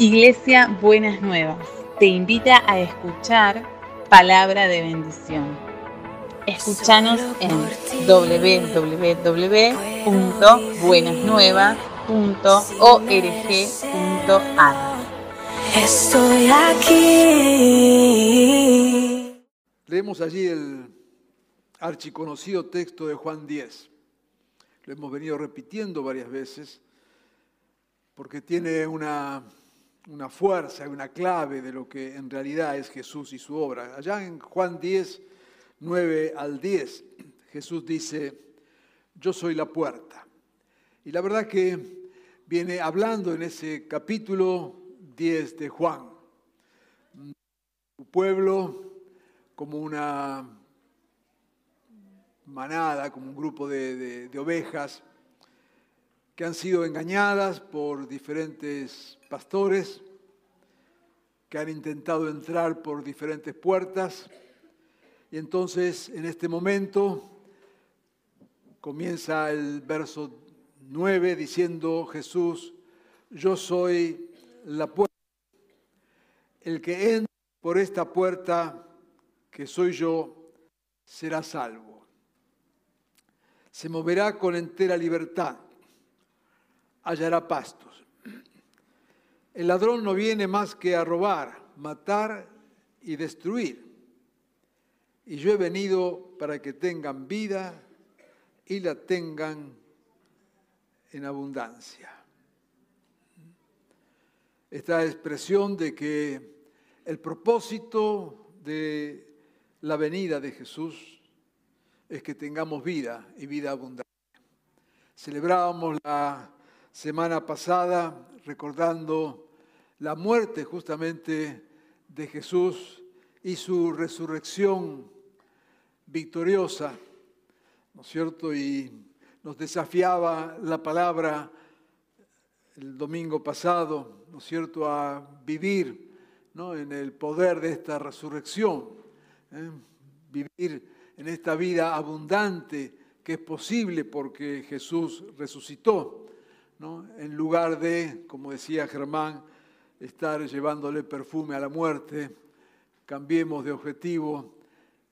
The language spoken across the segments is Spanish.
Iglesia Buenas Nuevas te invita a escuchar palabra de bendición. Escúchanos en www.buenasnuevas.org.ar. Estoy aquí. Leemos allí el archiconocido texto de Juan 10. Lo hemos venido repitiendo varias veces porque tiene una una fuerza, una clave de lo que en realidad es Jesús y su obra. Allá en Juan 10, 9 al 10, Jesús dice, yo soy la puerta. Y la verdad que viene hablando en ese capítulo 10 de Juan. Su pueblo como una manada, como un grupo de, de ovejas que han sido engañadas por diferentes pastores, que han intentado entrar por diferentes puertas. Y entonces, en este momento, comienza el verso 9 diciendo Jesús, yo soy la puerta. El que entra por esta puerta, que soy yo, será salvo. Se moverá con entera libertad hallará pastos. El ladrón no viene más que a robar, matar y destruir. Y yo he venido para que tengan vida y la tengan en abundancia. Esta expresión de que el propósito de la venida de Jesús es que tengamos vida y vida abundante. Celebrábamos la semana pasada recordando la muerte justamente de Jesús y su resurrección victoriosa, ¿no es cierto? Y nos desafiaba la palabra el domingo pasado, ¿no es cierto?, a vivir ¿no? en el poder de esta resurrección, ¿eh? vivir en esta vida abundante que es posible porque Jesús resucitó en lugar de, como decía Germán, estar llevándole perfume a la muerte, cambiemos de objetivo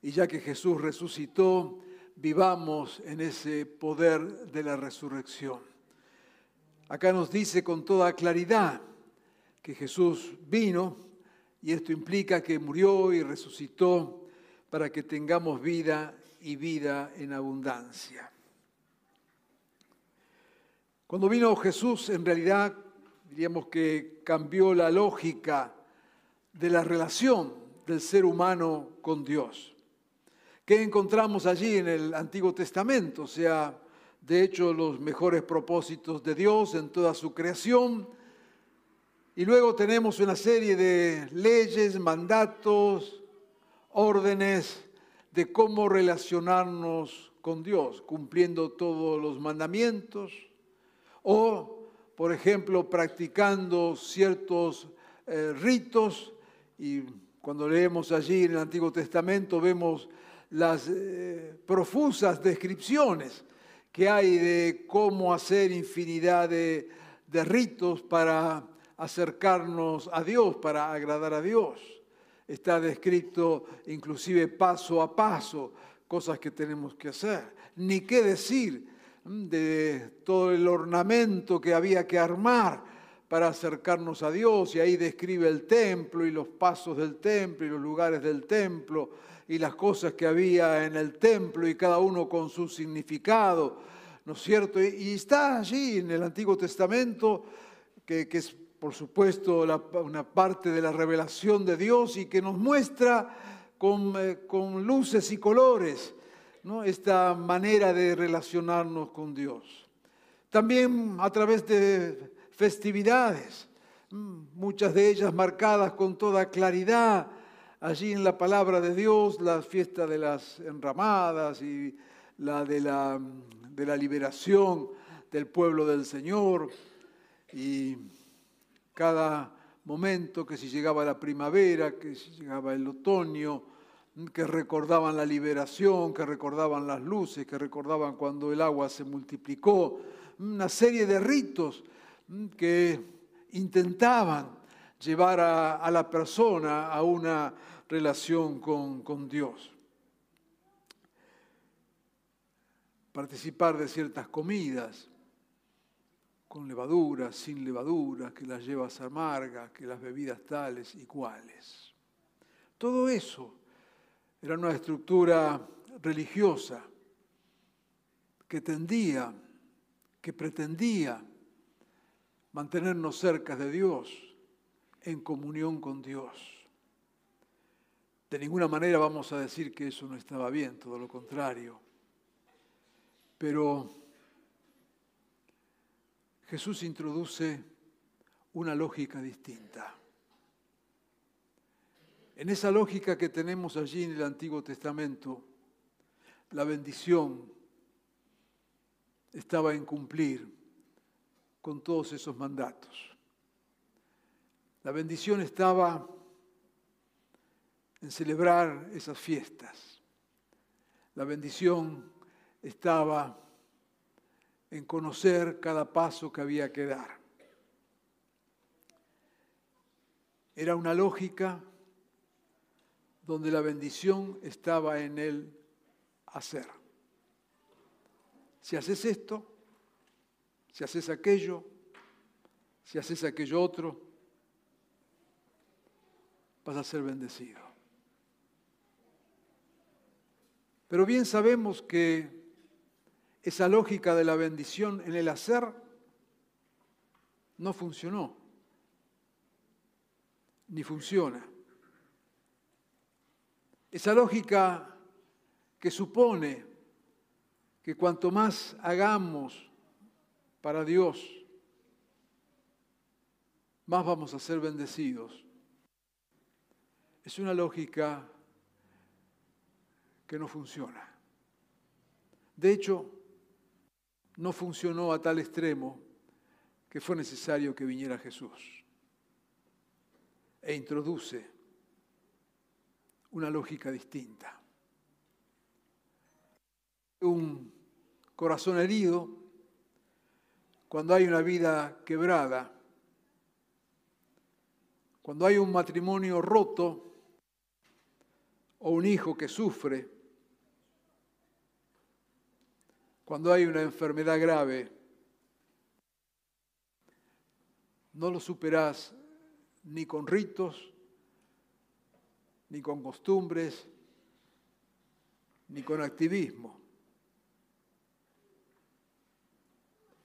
y ya que Jesús resucitó, vivamos en ese poder de la resurrección. Acá nos dice con toda claridad que Jesús vino y esto implica que murió y resucitó para que tengamos vida y vida en abundancia. Cuando vino Jesús, en realidad diríamos que cambió la lógica de la relación del ser humano con Dios. ¿Qué encontramos allí en el Antiguo Testamento? O sea, de hecho, los mejores propósitos de Dios en toda su creación. Y luego tenemos una serie de leyes, mandatos, órdenes de cómo relacionarnos con Dios, cumpliendo todos los mandamientos o, por ejemplo, practicando ciertos eh, ritos y cuando leemos allí en el Antiguo Testamento vemos las eh, profusas descripciones que hay de cómo hacer infinidad de, de ritos para acercarnos a Dios, para agradar a Dios. Está descrito inclusive paso a paso cosas que tenemos que hacer. Ni qué decir de todo el ornamento que había que armar para acercarnos a Dios y ahí describe el templo y los pasos del templo y los lugares del templo y las cosas que había en el templo y cada uno con su significado, ¿no es cierto? Y está allí en el Antiguo Testamento, que, es por supuesto una parte de la revelación de Dios y que nos muestra con, eh, con luces y colores esta manera de relacionarnos con Dios. También a través de festividades, mm, muchas de ellas marcadas con toda claridad, allí en la palabra de Dios, la fiesta de las enramadas y la de la, de la liberación del pueblo del Señor, y cada momento que si llegaba la primavera, que si llegaba el otoño, que recordaban la liberación, que recordaban las luces, que recordaban cuando el agua se multiplicó, una serie de ritos que intentaban llevar a, la persona a una relación con, con Dios. Participar de ciertas comidas, con levadura, sin levadura, que las llevas amargas, que las bebidas tales y cuales. Todo eso era una estructura religiosa que tendía, que pretendía mantenernos cerca de Dios, en comunión con Dios. De ninguna manera vamos a decir que eso no estaba bien, todo lo contrario. Pero Jesús introduce una lógica distinta. En esa lógica que tenemos allí en el Antiguo Testamento, la bendición estaba en cumplir con todos esos mandatos. La bendición estaba en celebrar esas fiestas. La bendición estaba en conocer cada paso que había que dar. Era una lógica donde la bendición estaba en el hacer. Si haces esto, si haces aquello, si haces aquello otro, vas a ser bendecido. Pero bien sabemos que esa lógica de la bendición en el hacer no funcionó, ni funciona. Esa lógica que supone que cuanto más hagamos para Dios, más vamos a ser bendecidos. Es una lógica que no funciona. De hecho, no funcionó a tal extremo que fue necesario que viniera Jesús e introduce una lógica distinta. Un corazón herido, cuando hay una vida quebrada, cuando hay un matrimonio roto o un hijo que sufre, cuando hay una enfermedad grave, no lo superás ni con ritos, ni con costumbres, ni con activismo,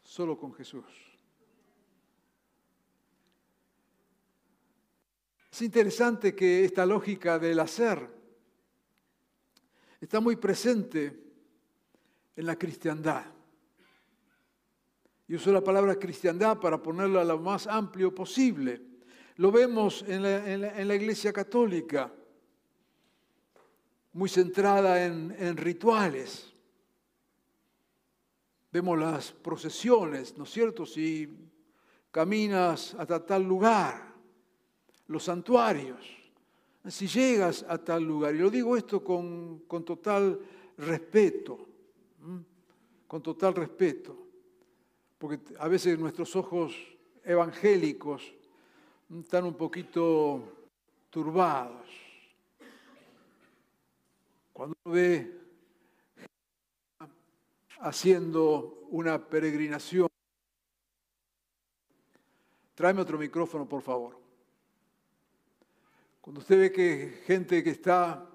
solo con Jesús. Es interesante que esta lógica del hacer está muy presente en la cristiandad. Y uso la palabra cristiandad para ponerla lo más amplio posible. Lo vemos en la, iglesia católica, muy centrada en, rituales. Vemos las procesiones, ¿no es cierto? Si caminas hasta tal lugar, los santuarios, si llegas a tal lugar, y lo digo esto con, con total respeto, con total respeto, porque a veces nuestros ojos evangélicos están un poquito turbados. Cuando uno ve haciendo una peregrinación, tráeme otro micrófono, por favor. Cuando usted ve que gente que está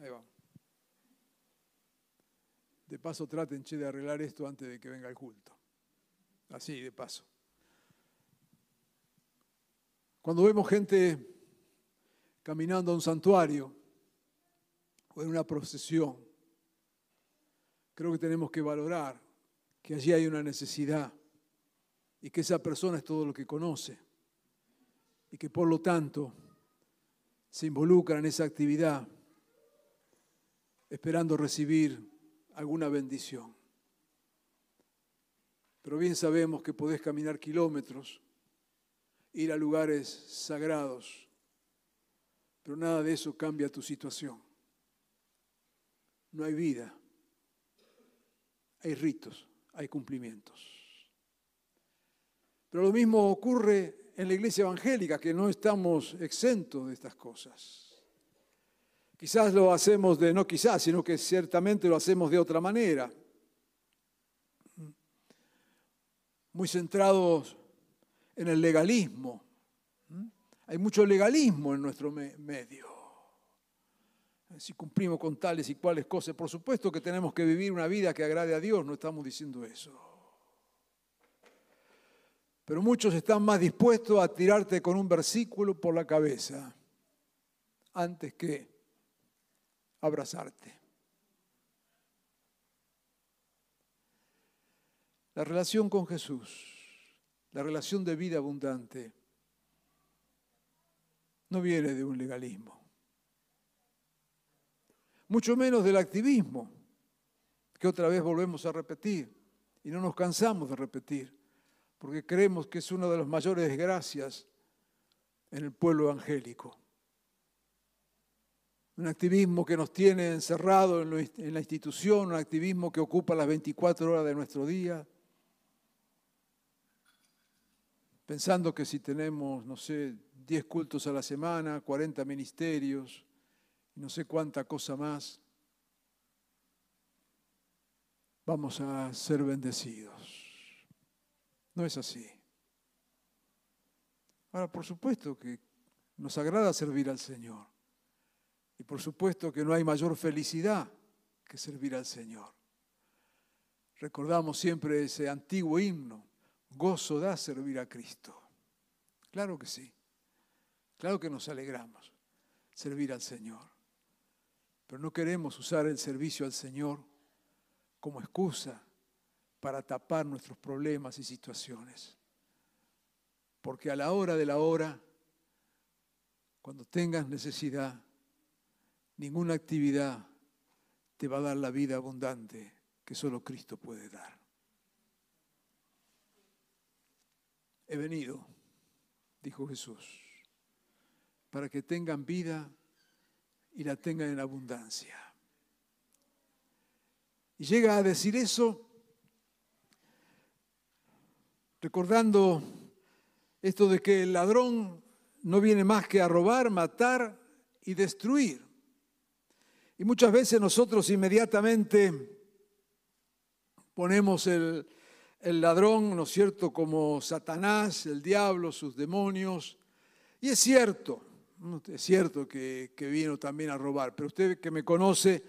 De paso, traten de arreglar esto antes de que venga el culto. Así, de paso. Cuando vemos gente caminando a un santuario o en una procesión, creo que tenemos que valorar que allí hay una necesidad y que esa persona es todo lo que conoce y que por lo tanto se involucra en esa actividad esperando recibir alguna bendición. Pero bien sabemos que podés caminar kilómetros, ir a lugares sagrados, pero nada de eso cambia tu situación. No hay vida, hay ritos, hay cumplimientos. Pero lo mismo ocurre en la iglesia evangélica, que no estamos exentos de estas cosas. Quizás lo hacemos de, no quizás, sino que ciertamente lo hacemos de otra manera. Muy centrados en el legalismo. Hay mucho legalismo en nuestro medio. Si cumplimos con tales y cuales cosas, por supuesto que tenemos que vivir una vida que agrade a Dios, no estamos diciendo eso. Pero muchos están más dispuestos a tirarte con un versículo por la cabeza antes que abrazarte. La relación con Jesús, la relación de vida abundante, no viene de un legalismo, mucho menos del activismo, que otra vez volvemos a repetir y no nos cansamos de repetir, porque creemos que es una de las mayores desgracias en el pueblo evangélico un activismo que nos tiene encerrados en, la institución, un activismo que ocupa las 24 horas de nuestro día, pensando que si tenemos, no sé, 10 cultos a la semana, 40 ministerios, no sé cuánta cosa más, vamos a ser bendecidos. No es así. Ahora, por supuesto que nos agrada servir al Señor. Y por supuesto que no hay mayor felicidad que servir al Señor. Recordamos siempre ese antiguo himno, gozo da servir a Cristo. Claro que sí, claro que nos alegramos servir al Señor. Pero no queremos usar el servicio al Señor como excusa para tapar nuestros problemas y situaciones. Porque a la hora de la hora, cuando tengas necesidad, Ninguna actividad te va a dar la vida abundante que solo Cristo puede dar. He venido, dijo Jesús, para que tengan vida y la tengan en abundancia. Y llega a decir eso recordando esto de que el ladrón no viene más que a robar, matar y destruir. Y muchas veces nosotros inmediatamente ponemos el, ladrón, ¿no es cierto?, como Satanás, el diablo, sus demonios. Y es cierto, es cierto que, vino también a robar, pero usted que me conoce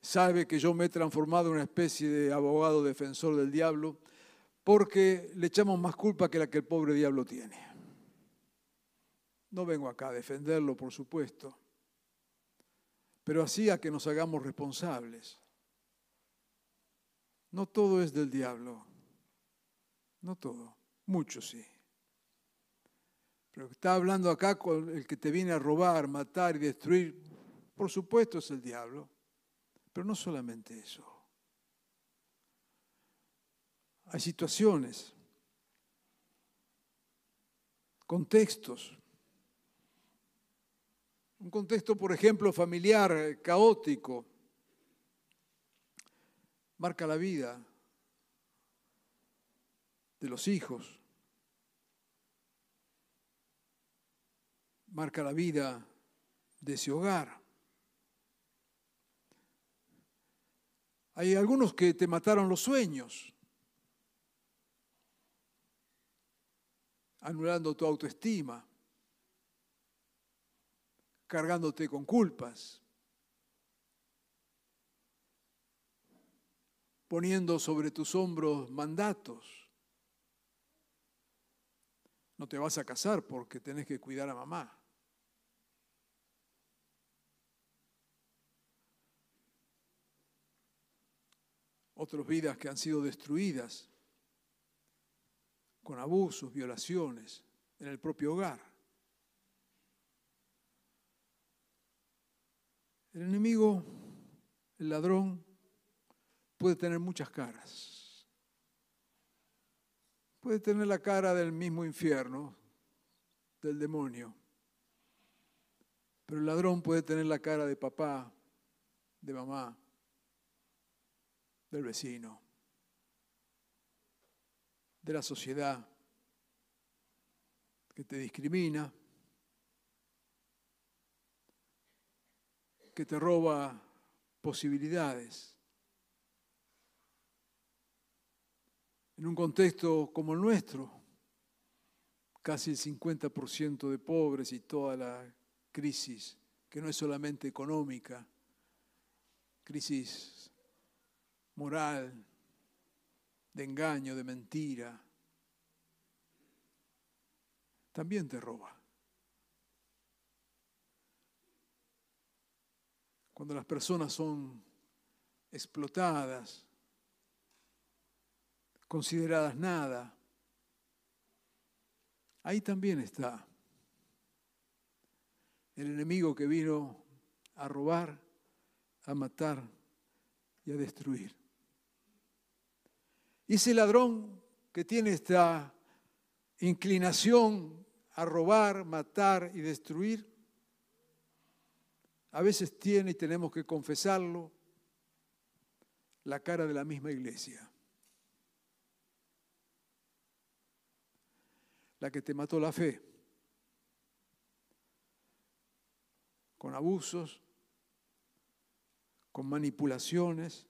sabe que yo me he transformado en una especie de abogado defensor del diablo porque le echamos más culpa que la que el pobre diablo tiene. No vengo acá a defenderlo, por supuesto pero así a que nos hagamos responsables. No todo es del diablo, no todo, mucho sí. Pero está hablando acá con el que te viene a robar, matar y destruir, por supuesto es el diablo, pero no solamente eso. Hay situaciones, contextos un contexto, por ejemplo, familiar, eh, caótico, marca la vida de los hijos, marca la vida de ese hogar. Hay algunos que te mataron los sueños, anulando tu autoestima cargándote con culpas, poniendo sobre tus hombros mandatos. No te vas a casar porque tenés que cuidar a mamá. Otras vidas que han sido destruidas con abusos, violaciones en el propio hogar. El enemigo, el ladrón, puede tener muchas caras. puede tener la cara del mismo infierno, del demonio. Pero el ladrón puede tener la cara de papá, de mamá, del vecino, de la sociedad que te discrimina, que te roba posibilidades. En un contexto como el nuestro, casi el 50% de pobres y toda la crisis, que no es solamente económica, crisis moral, de engaño, de mentira, también te roba. Cuando las personas son explotadas, consideradas nada, ahí también está el enemigo que vino a robar, a matar y a destruir. Y ese ladrón que tiene esta inclinación a robar, matar y destruir, a veces tiene, y tenemos que confesarlo, la cara de la misma iglesia. La que te mató la fe. Con abusos, con manipulaciones,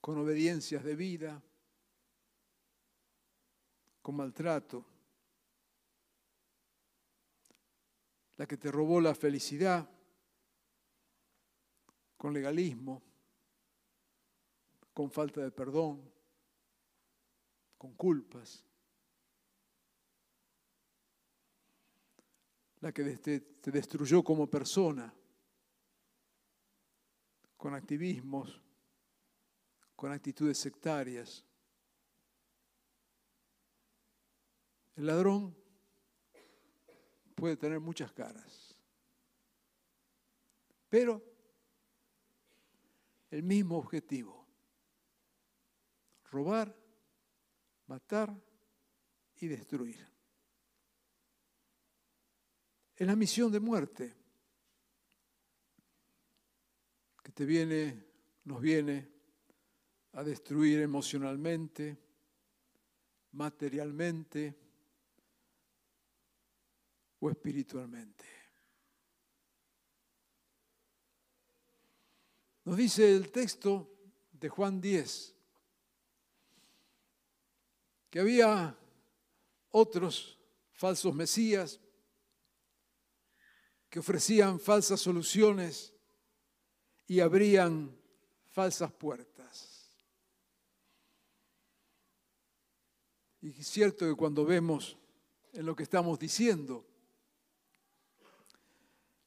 con obediencias de vida, con maltrato. La que te robó la felicidad con legalismo, con falta de perdón, con culpas. La que te destruyó como persona, con activismos, con actitudes sectarias. El ladrón puede tener muchas caras. Pero el mismo objetivo, robar, matar y destruir. Es la misión de muerte que te viene, nos viene a destruir emocionalmente, materialmente, o espiritualmente. Nos dice el texto de Juan 10 que había otros falsos mesías que ofrecían falsas soluciones y abrían falsas puertas. Y es cierto que cuando vemos en lo que estamos diciendo,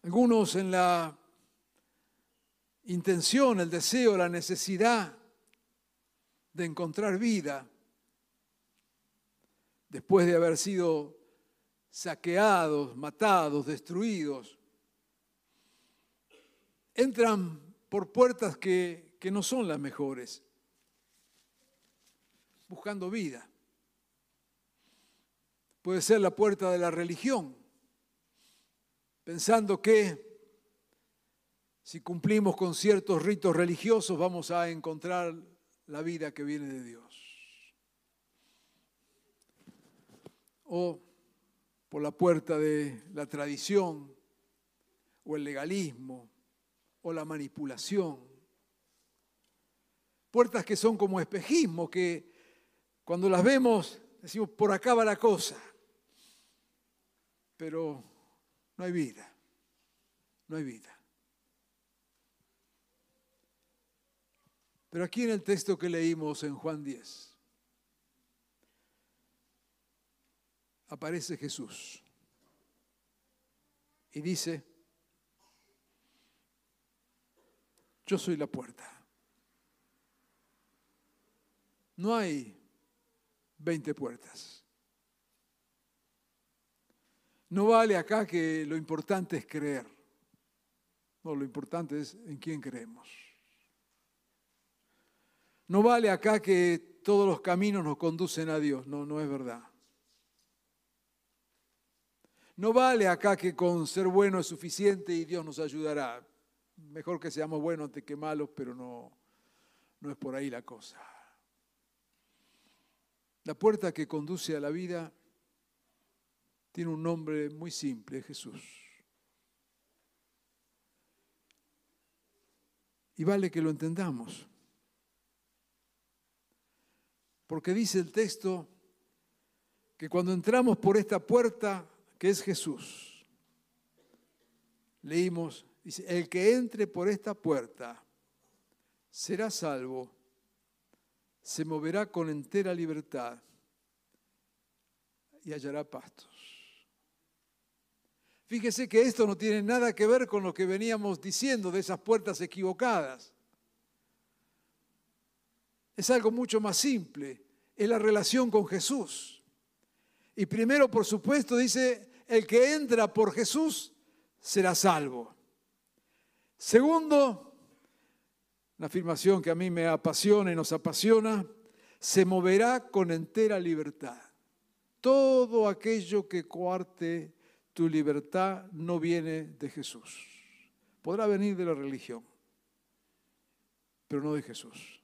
algunos en la intención, el deseo, la necesidad de encontrar vida después de haber sido saqueados, matados, destruidos, entran por puertas que, que no son las mejores, buscando vida. Puede ser la puerta de la religión, pensando que si cumplimos con ciertos ritos religiosos vamos a encontrar la vida que viene de Dios. O por la puerta de la tradición, o el legalismo, o la manipulación. Puertas que son como espejismo, que cuando las vemos decimos, por acá va la cosa. Pero no hay vida. No hay vida. Pero aquí en el texto que leímos en Juan 10, aparece Jesús y dice, yo soy la puerta. No hay 20 puertas. No vale acá que lo importante es creer. No, lo importante es en quién creemos. No vale acá que todos los caminos nos conducen a Dios. No, no es verdad. No vale acá que con ser bueno es suficiente y Dios nos ayudará. Mejor que seamos buenos antes que malos, pero no, no es por ahí la cosa. La puerta que conduce a la vida tiene un nombre muy simple, Jesús. Y vale que lo entendamos. Porque dice el texto que cuando entramos por esta puerta, que es Jesús, leímos, dice, el que entre por esta puerta será salvo, se moverá con entera libertad y hallará pastos. Fíjese que esto no tiene nada que ver con lo que veníamos diciendo de esas puertas equivocadas. Es algo mucho más simple, es la relación con Jesús. Y primero, por supuesto, dice, el que entra por Jesús será salvo. Segundo, una afirmación que a mí me apasiona y nos apasiona, se moverá con entera libertad. Todo aquello que coarte tu libertad no viene de Jesús. Podrá venir de la religión, pero no de Jesús.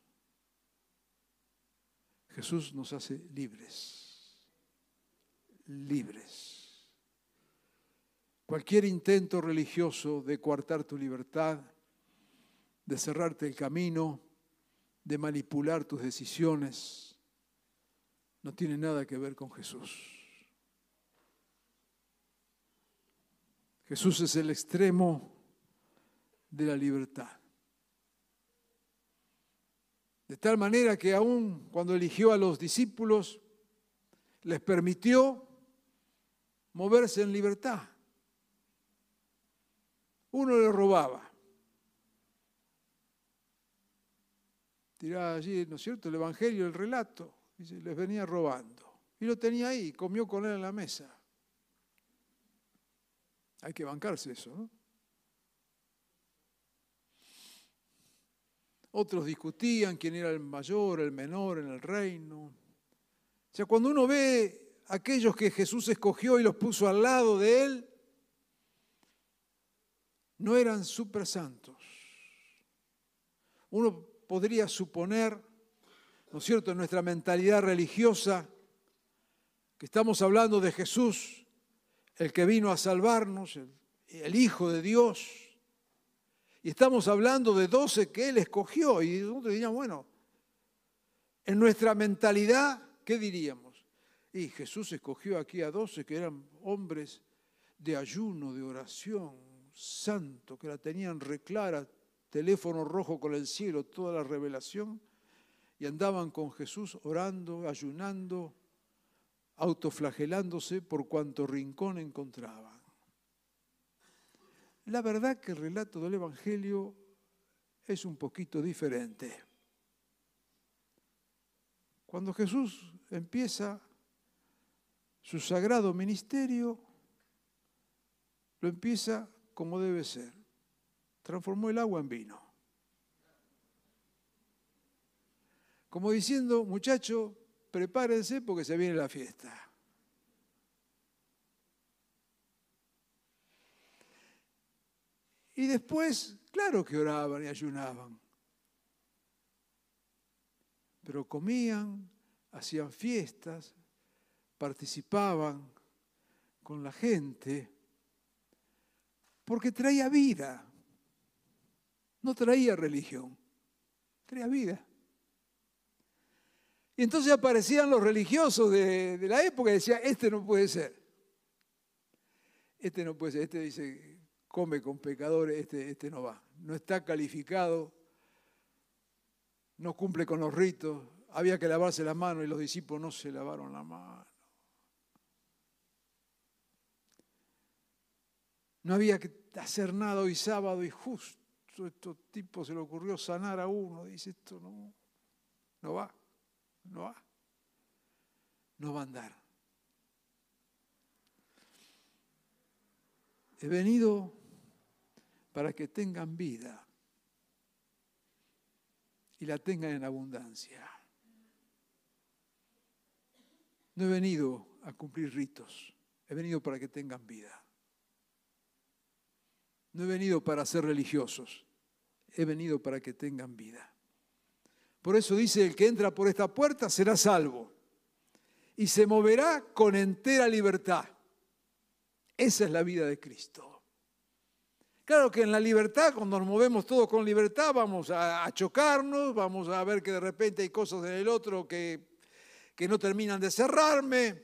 Jesús nos hace libres, libres. Cualquier intento religioso de coartar tu libertad, de cerrarte el camino, de manipular tus decisiones, no tiene nada que ver con Jesús. Jesús es el extremo de la libertad. De tal manera que aún cuando eligió a los discípulos, les permitió moverse en libertad. Uno le robaba. Tiraba allí, ¿no es cierto?, el Evangelio, el relato. Dice, les venía robando. Y lo tenía ahí, comió con él en la mesa. Hay que bancarse eso, ¿no? Otros discutían quién era el mayor, el menor en el reino. O sea, cuando uno ve aquellos que Jesús escogió y los puso al lado de él, no eran super santos. Uno podría suponer, ¿no es cierto?, en nuestra mentalidad religiosa, que estamos hablando de Jesús, el que vino a salvarnos, el, Hijo de Dios, y estamos hablando de doce que Él escogió. Y nosotros diríamos, bueno, en nuestra mentalidad, ¿qué diríamos? Y Jesús escogió aquí a doce que eran hombres de ayuno, de oración, santo, que la tenían reclara, teléfono rojo con el cielo, toda la revelación, y andaban con Jesús orando, ayunando, autoflagelándose por cuanto rincón encontraban. La verdad que el relato del Evangelio es un poquito diferente. Cuando Jesús empieza su sagrado ministerio, lo empieza como debe ser. Transformó el agua en vino. Como diciendo, muchacho, prepárense porque se viene la fiesta. Y después, claro que oraban y ayunaban. Pero comían, hacían fiestas, participaban con la gente, porque traía vida, no traía religión, traía vida. Y entonces aparecían los religiosos de, la época y decían, este no puede ser. Este no puede ser, este dice, come con pecadores, este, este no va. No está calificado, no cumple con los ritos. Había que lavarse las manos y los discípulos no se lavaron la mano. No había que hacer nada hoy sábado y justo estos tipos se le ocurrió sanar a uno. Dice, esto no, no va, no va, no a andar. He venido para que tengan vida y la tengan en abundancia. No he venido a cumplir ritos, he venido para que tengan vida. No he venido para ser religiosos, he venido para que tengan vida. Por eso dice, el que entra por esta puerta será salvo y se moverá con entera libertad. Esa es la vida de Cristo. Claro que en la libertad, cuando nos movemos todos con libertad, vamos a, chocarnos, vamos a ver que de repente hay cosas en el otro que, que no terminan de cerrarme.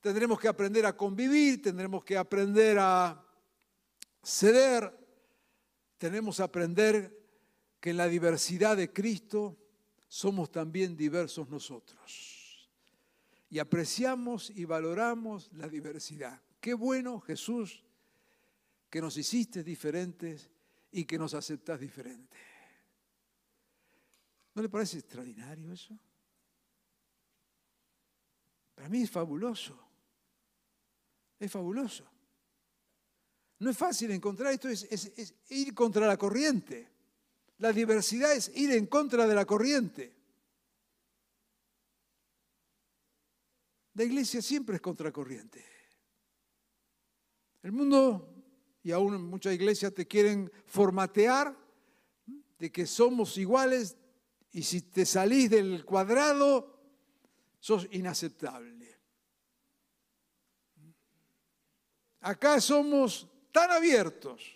Tendremos que aprender a convivir, tendremos que aprender a ceder, tenemos que aprender que en la diversidad de Cristo somos también diversos nosotros. Y apreciamos y valoramos la diversidad. Qué bueno, Jesús, que nos hiciste diferentes y que nos aceptas diferentes. ¿No le parece extraordinario eso? Para mí es fabuloso. Es fabuloso. No es fácil encontrar esto, es, es, ir contra la corriente. La diversidad es ir en contra de la corriente. La iglesia siempre es contracorriente. El mundo y aún muchas iglesias te quieren formatear de que somos iguales y si te salís del cuadrado, sos inaceptable. Acá somos tan abiertos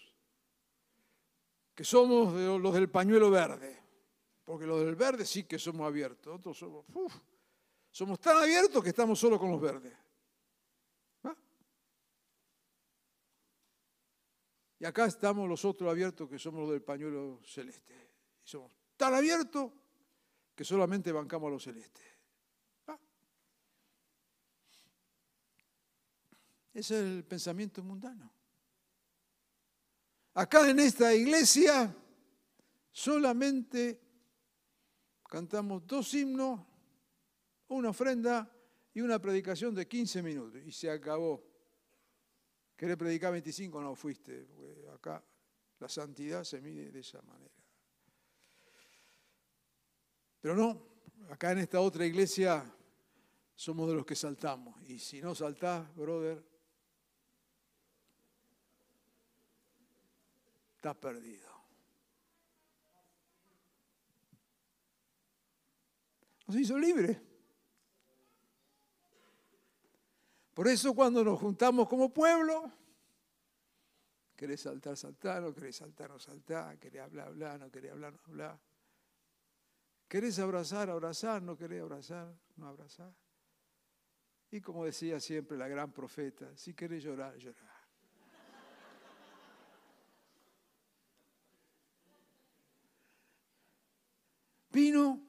que somos los del pañuelo verde, porque los del verde sí que somos abiertos, nosotros somos, somos tan abiertos que estamos solo con los verdes. Y acá estamos los otros abiertos que somos los del pañuelo celeste. Y somos tan abiertos que solamente bancamos a los celestes. Ah. Ese es el pensamiento mundano. Acá en esta iglesia solamente cantamos dos himnos, una ofrenda y una predicación de 15 minutos. Y se acabó. ¿Querés predicar 25? No fuiste. Acá la santidad se mide de esa manera. Pero no, acá en esta otra iglesia somos de los que saltamos. Y si no saltás, brother, estás perdido. Nos hizo libre. Por eso cuando nos juntamos como pueblo, querés saltar, saltar, no querés saltar, no saltar, querés hablar, hablar, no querés hablar, no hablar. Querés abrazar, abrazar, no querés abrazar, no abrazar. Y como decía siempre la gran profeta, si querés llorar, llorar. Vino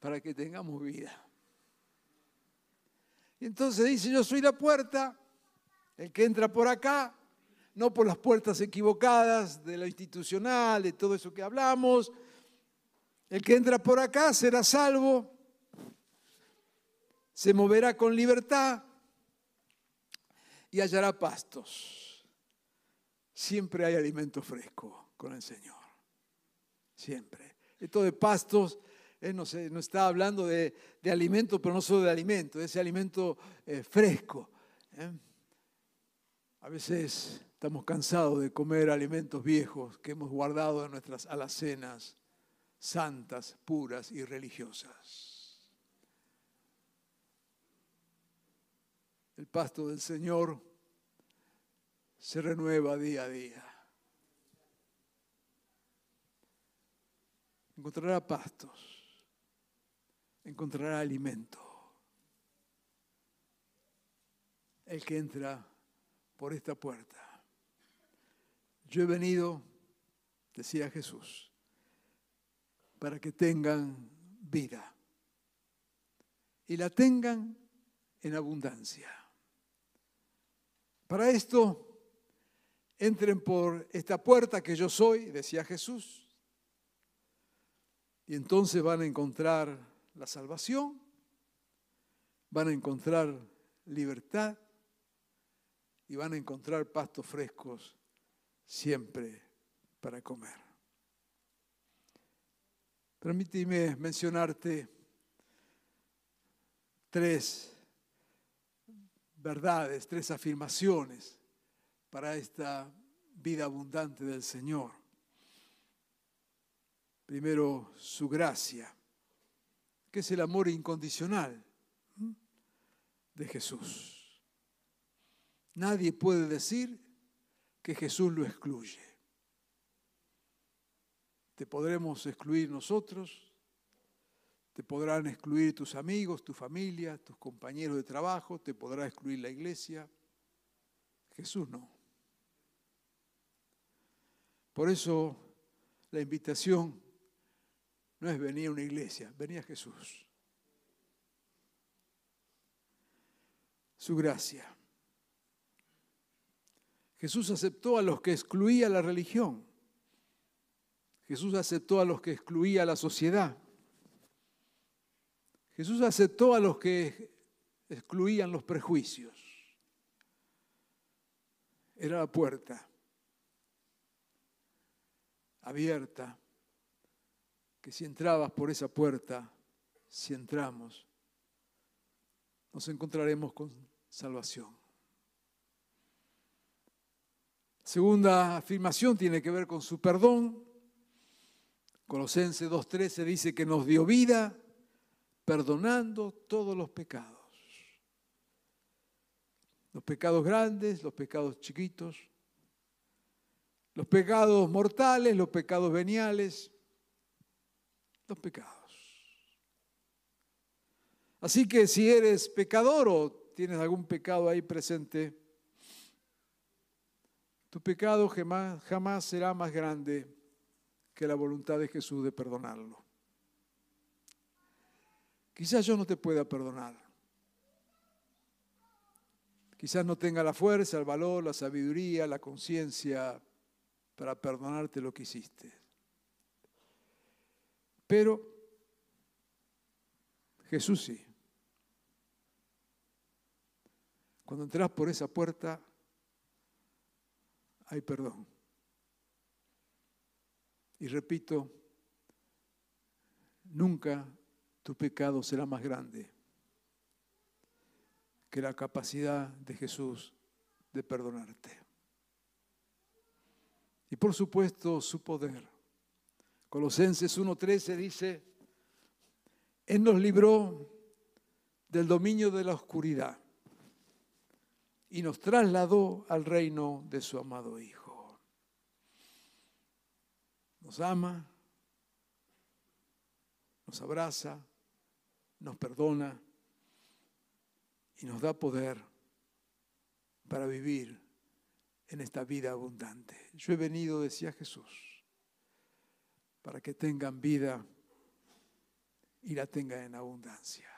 para que tengamos vida. Y entonces dice, yo soy la puerta, el que entra por acá, no por las puertas equivocadas de lo institucional, de todo eso que hablamos, el que entra por acá será salvo, se moverá con libertad y hallará pastos. Siempre hay alimento fresco con el Señor. Siempre. Esto de pastos él no, no está hablando de, alimento, pero no solo de alimento, de ese alimento eh, fresco. ¿eh? A veces estamos cansados de comer alimentos viejos que hemos guardado en nuestras alacenas santas, puras y religiosas. El pasto del Señor se renueva día a día. Encontrará pastos encontrará alimento. El que entra por esta puerta. Yo he venido, decía Jesús, para que tengan vida y la tengan en abundancia. Para esto, entren por esta puerta que yo soy, decía Jesús, y entonces van a encontrar la salvación, van a encontrar libertad y van a encontrar pastos frescos siempre para comer. Permíteme mencionarte tres verdades, tres afirmaciones para esta vida abundante del Señor. Primero, su gracia, que es el amor incondicional de Jesús. Nadie puede decir que Jesús lo excluye. Te podremos excluir nosotros, te podrán excluir tus amigos, tu familia, tus compañeros de trabajo, te podrá excluir la iglesia. Jesús no. Por eso la invitación no es venir a una iglesia, venir a Jesús. Su gracia. Jesús aceptó a los que excluía la religión. Jesús aceptó a los que excluía la sociedad. Jesús aceptó a los que excluían los prejuicios. Era la puerta abierta, que si entrabas por esa puerta, si entramos, nos encontraremos con salvación. Segunda afirmación tiene que ver con su perdón. Colosenses 2.13 dice que nos dio vida perdonando todos los pecados. Los pecados grandes, los pecados chiquitos, los pecados mortales, los pecados veniales, los pecados. Así que si eres pecador o tienes algún pecado ahí presente, tu pecado jamás, será más grande que la voluntad de Jesús de perdonarlo. Quizás yo no te pueda perdonar. Quizás no tenga la fuerza, el valor, la sabiduría, la conciencia para perdonarte lo que hiciste. Pero Jesús sí. Cuando entras por esa puerta, hay perdón. Y repito, nunca tu pecado será más grande que la capacidad de Jesús de perdonarte. Y por supuesto su poder. Colosenses 1.13 dice, Él nos libró del dominio de la oscuridad y nos trasladó al reino de su amado Hijo. Nos ama, nos abraza, nos perdona y nos da poder para vivir en esta vida abundante. Yo he venido, decía Jesús, para que tengan vida y la tengan en abundancia.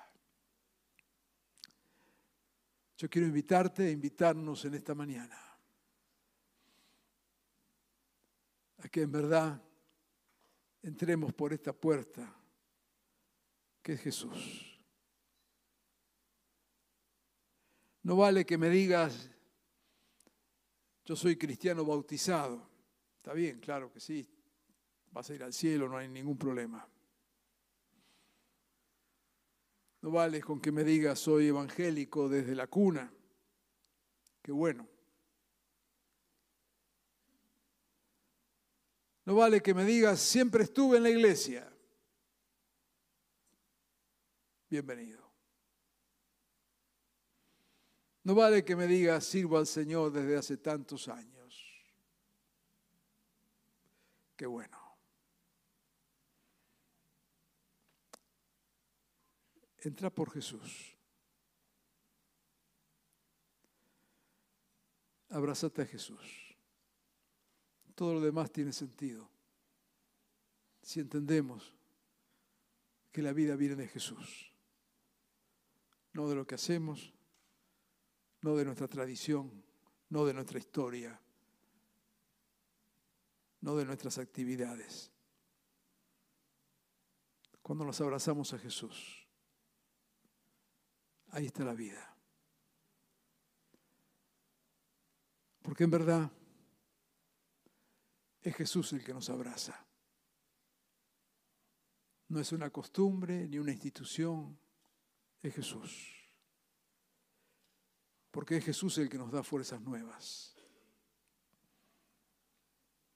Yo quiero invitarte, invitarnos en esta mañana a que en verdad entremos por esta puerta que es Jesús. No vale que me digas, yo soy cristiano bautizado. Está bien, claro que sí. Vas a ir al cielo, no hay ningún problema. No vale con que me digas soy evangélico desde la cuna. Qué bueno. No vale que me digas siempre estuve en la iglesia bienvenido. No vale que me digas, sirvo al Señor desde hace tantos años. Qué bueno. Entra por Jesús. Abrázate a Jesús. Todo lo demás tiene sentido. Si entendemos que la vida viene de Jesús no de lo que hacemos, no de nuestra tradición, no de nuestra historia, no de nuestras actividades. Cuando nos abrazamos a Jesús, ahí está la vida. Porque en verdad es Jesús el que nos abraza. No es una costumbre ni una institución, es Jesús. Porque es Jesús el que nos da fuerzas nuevas.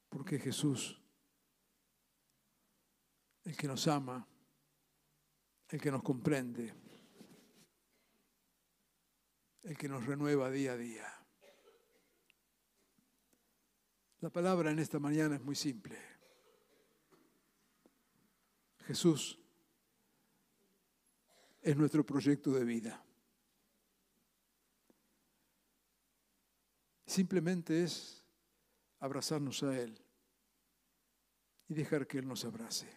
Porque es Jesús el que nos ama, el que nos comprende, el que nos renueva día a día. La palabra en esta mañana es muy simple. Jesús es nuestro proyecto de vida. Simplemente es abrazarnos a Él y dejar que Él nos abrace.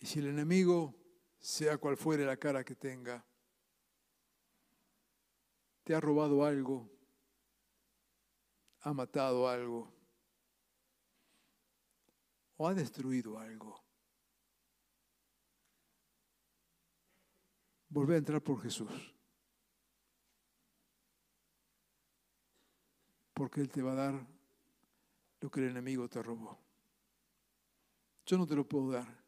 Y si el enemigo, sea cual fuere la cara que tenga, te ha robado algo, ha matado algo o ha destruido algo, volvé a entrar por Jesús. Porque Él te va a dar lo que el enemigo te robó. Yo no te lo puedo dar.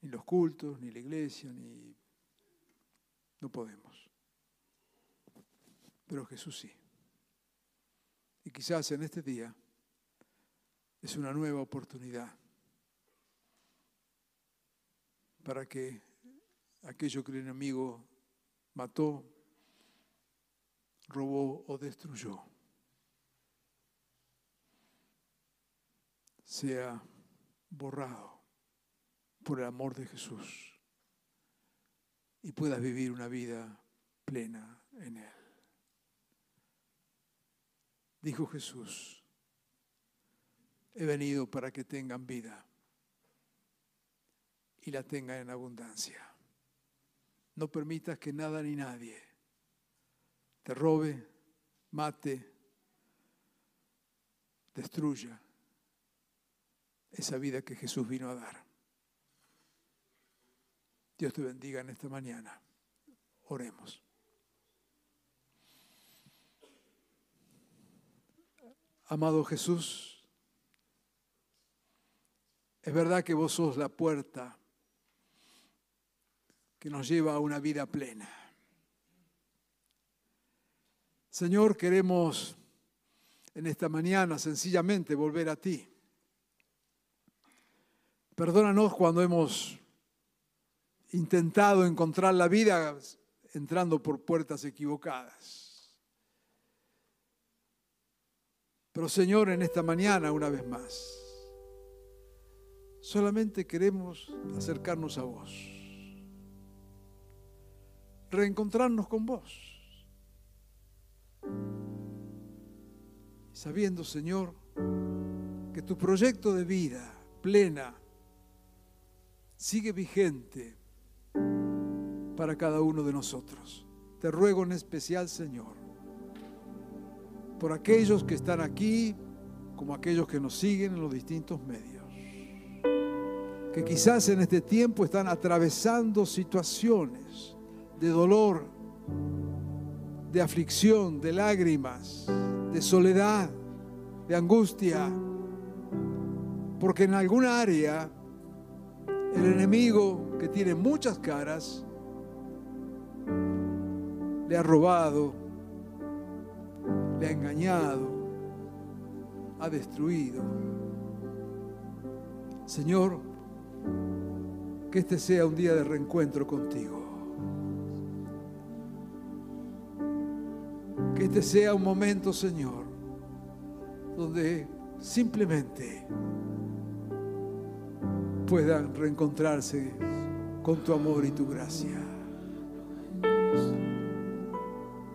Ni los cultos, ni la iglesia, ni... No podemos. Pero Jesús sí. Y quizás en este día es una nueva oportunidad para que aquello que el enemigo mató, robó o destruyó sea borrado por el amor de Jesús y puedas vivir una vida plena en Él. Dijo Jesús, he venido para que tengan vida y la tengan en abundancia. No permitas que nada ni nadie te robe, mate, destruya esa vida que Jesús vino a dar. Dios te bendiga en esta mañana. Oremos. Amado Jesús, es verdad que vos sos la puerta que nos lleva a una vida plena. Señor, queremos en esta mañana sencillamente volver a ti. Perdónanos cuando hemos intentado encontrar la vida entrando por puertas equivocadas. Pero Señor, en esta mañana, una vez más, solamente queremos acercarnos a vos, reencontrarnos con vos, sabiendo, Señor, que tu proyecto de vida plena sigue vigente para cada uno de nosotros. Te ruego en especial, Señor, por aquellos que están aquí, como aquellos que nos siguen en los distintos medios, que quizás en este tiempo están atravesando situaciones de dolor, de aflicción, de lágrimas, de soledad, de angustia, porque en alguna área el enemigo que tiene muchas caras le ha robado ha engañado, ha destruido. Señor, que este sea un día de reencuentro contigo. Que este sea un momento, Señor, donde simplemente puedan reencontrarse con tu amor y tu gracia.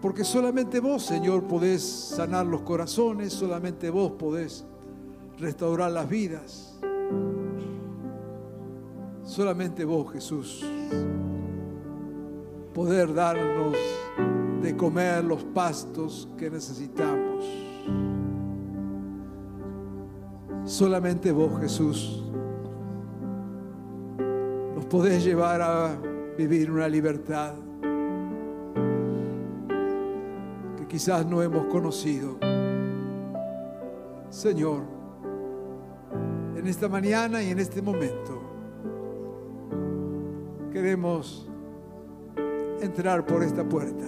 Porque solamente vos, Señor, podés sanar los corazones, solamente vos podés restaurar las vidas. Solamente vos, Jesús, poder darnos de comer los pastos que necesitamos. Solamente vos, Jesús, nos podés llevar a vivir una libertad quizás no hemos conocido. Señor, en esta mañana y en este momento, queremos entrar por esta puerta,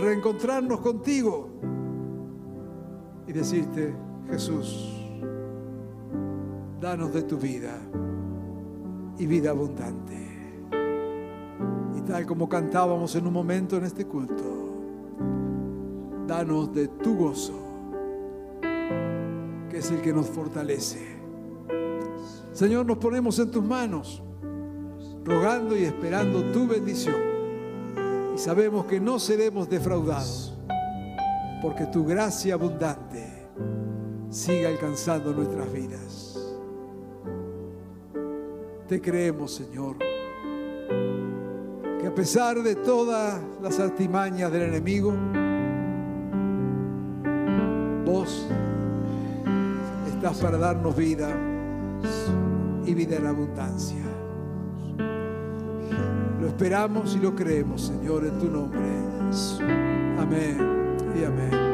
reencontrarnos contigo y decirte, Jesús, danos de tu vida y vida abundante. Y tal como cantábamos en un momento en este culto, danos de tu gozo, que es el que nos fortalece. Señor, nos ponemos en tus manos, rogando y esperando tu bendición. Y sabemos que no seremos defraudados, porque tu gracia abundante sigue alcanzando nuestras vidas. Te creemos, Señor, que a pesar de todas las artimañas del enemigo, vos estás para darnos vida y vida en abundancia. Lo esperamos y lo creemos, Señor, en tu nombre. Amén y amén.